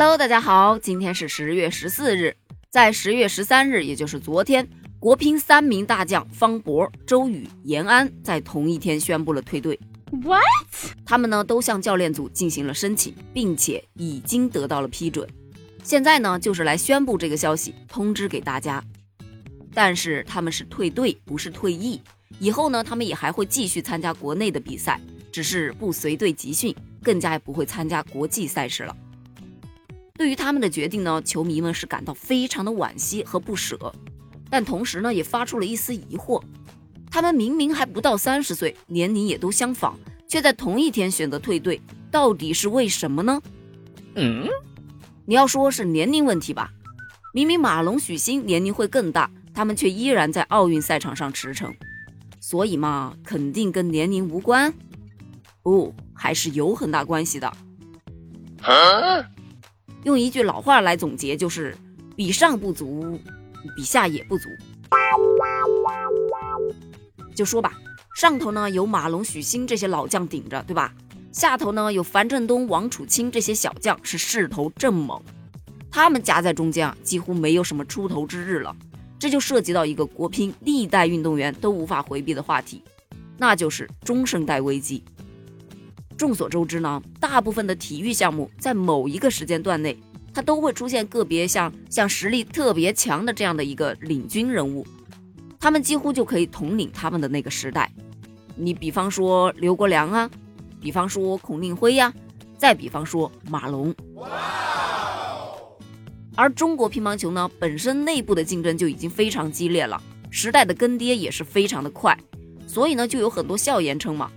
Hello，大家好，今天是十月十四日，在十月十三日，也就是昨天，国乒三名大将方博、周雨、延安在同一天宣布了退队。What？他们呢都向教练组进行了申请，并且已经得到了批准。现在呢就是来宣布这个消息，通知给大家。但是他们是退队，不是退役。以后呢，他们也还会继续参加国内的比赛，只是不随队集训，更加也不会参加国际赛事了。对于他们的决定呢，球迷们是感到非常的惋惜和不舍，但同时呢，也发出了一丝疑惑。他们明明还不到三十岁，年龄也都相仿，却在同一天选择退队，到底是为什么呢？嗯，你要说是年龄问题吧？明明马龙、许昕年龄会更大，他们却依然在奥运赛场上驰骋。所以嘛，肯定跟年龄无关，不，还是有很大关系的。用一句老话来总结，就是比上不足，比下也不足。就说吧，上头呢有马龙、许昕这些老将顶着，对吧？下头呢有樊振东、王楚钦这些小将是势头正猛，他们夹在中间啊，几乎没有什么出头之日了。这就涉及到一个国乒历代运动员都无法回避的话题，那就是中生代危机。众所周知呢，大部分的体育项目在某一个时间段内，它都会出现个别像像实力特别强的这样的一个领军人物，他们几乎就可以统领他们的那个时代。你比方说刘国梁啊，比方说孔令辉呀，再比方说马龙。而中国乒乓球呢，本身内部的竞争就已经非常激烈了，时代的更迭也是非常的快，所以呢，就有很多笑言称嘛，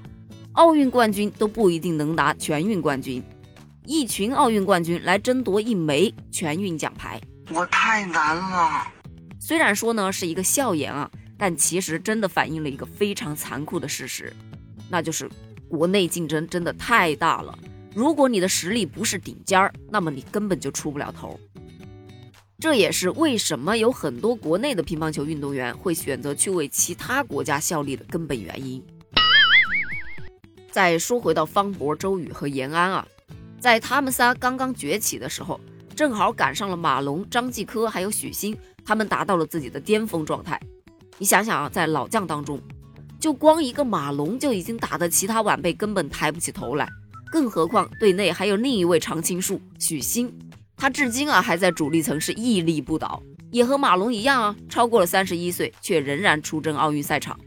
奥运冠军都不一定能拿全运冠军，一群奥运冠军来争夺一枚全运奖牌，我太难了。虽然说呢是一个笑言啊，但其实真的反映了一个非常残酷的事实，那就是国内竞争真的太大了，如果你的实力不是顶尖儿，那么你根本就出不了头。这也是为什么有很多国内的乒乓球运动员会选择去为其他国家效力的根本原因。再说回到方博、周雨和延安啊，在他们仨刚刚崛起的时候，正好赶上了马龙、张继科还有许昕，他们达到了自己的巅峰状态。你想想啊，在老将当中，就光一个马龙就已经打得其他晚辈根本抬不起头来，更何况队内还有另一位常青树许昕。他至今啊还在主力层是屹立不倒，也和马龙一样啊，超过了三十一岁却仍然出征奥运赛场。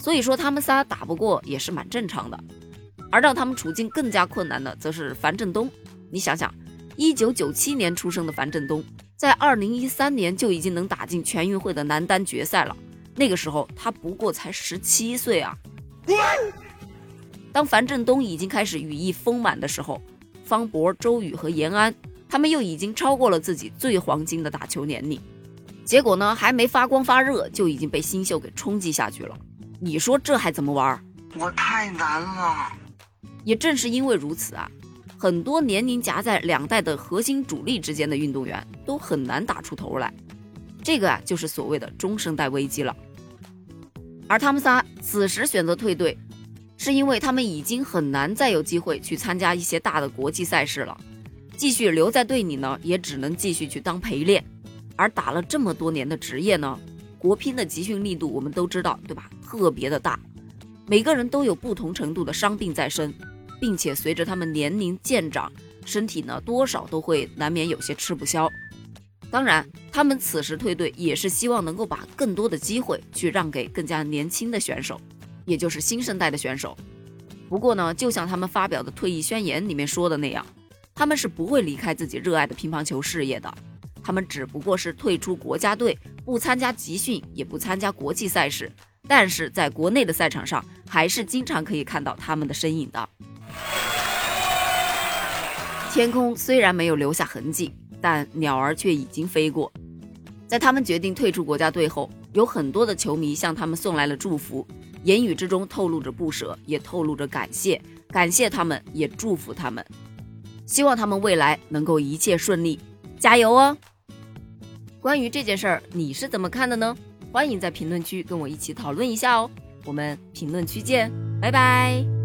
所以说他们仨打不过也是蛮正常的。而让他们处境更加困难的，则是樊振东。你想想，一九九七年出生的樊振东，在二零一三年就已经能打进全运会的男单决赛了。那个时候他不过才十七岁啊。当樊振东已经开始羽翼丰满的时候，方博、周雨和延安，他们又已经超过了自己最黄金的打球年龄，结果呢，还没发光发热，就已经被新秀给冲击下去了。你说这还怎么玩？我太难了。也正是因为如此啊，很多年龄夹在两代的核心主力之间的运动员都很难打出头来。这个啊，就是所谓的中生代危机了。而他们仨此时选择退队。是因为他们已经很难再有机会去参加一些大的国际赛事了，继续留在队里呢，也只能继续去当陪练。而打了这么多年的职业呢，国乒的集训力度我们都知道，对吧？特别的大，每个人都有不同程度的伤病在身，并且随着他们年龄渐长，身体呢多少都会难免有些吃不消。当然，他们此时退队也是希望能够把更多的机会去让给更加年轻的选手。也就是新生代的选手。不过呢，就像他们发表的退役宣言里面说的那样，他们是不会离开自己热爱的乒乓球事业的。他们只不过是退出国家队，不参加集训，也不参加国际赛事，但是在国内的赛场上，还是经常可以看到他们的身影的。天空虽然没有留下痕迹，但鸟儿却已经飞过。在他们决定退出国家队后，有很多的球迷向他们送来了祝福。言语之中透露着不舍，也透露着感谢，感谢他们，也祝福他们，希望他们未来能够一切顺利，加油哦！关于这件事儿，你是怎么看的呢？欢迎在评论区跟我一起讨论一下哦！我们评论区见，拜拜。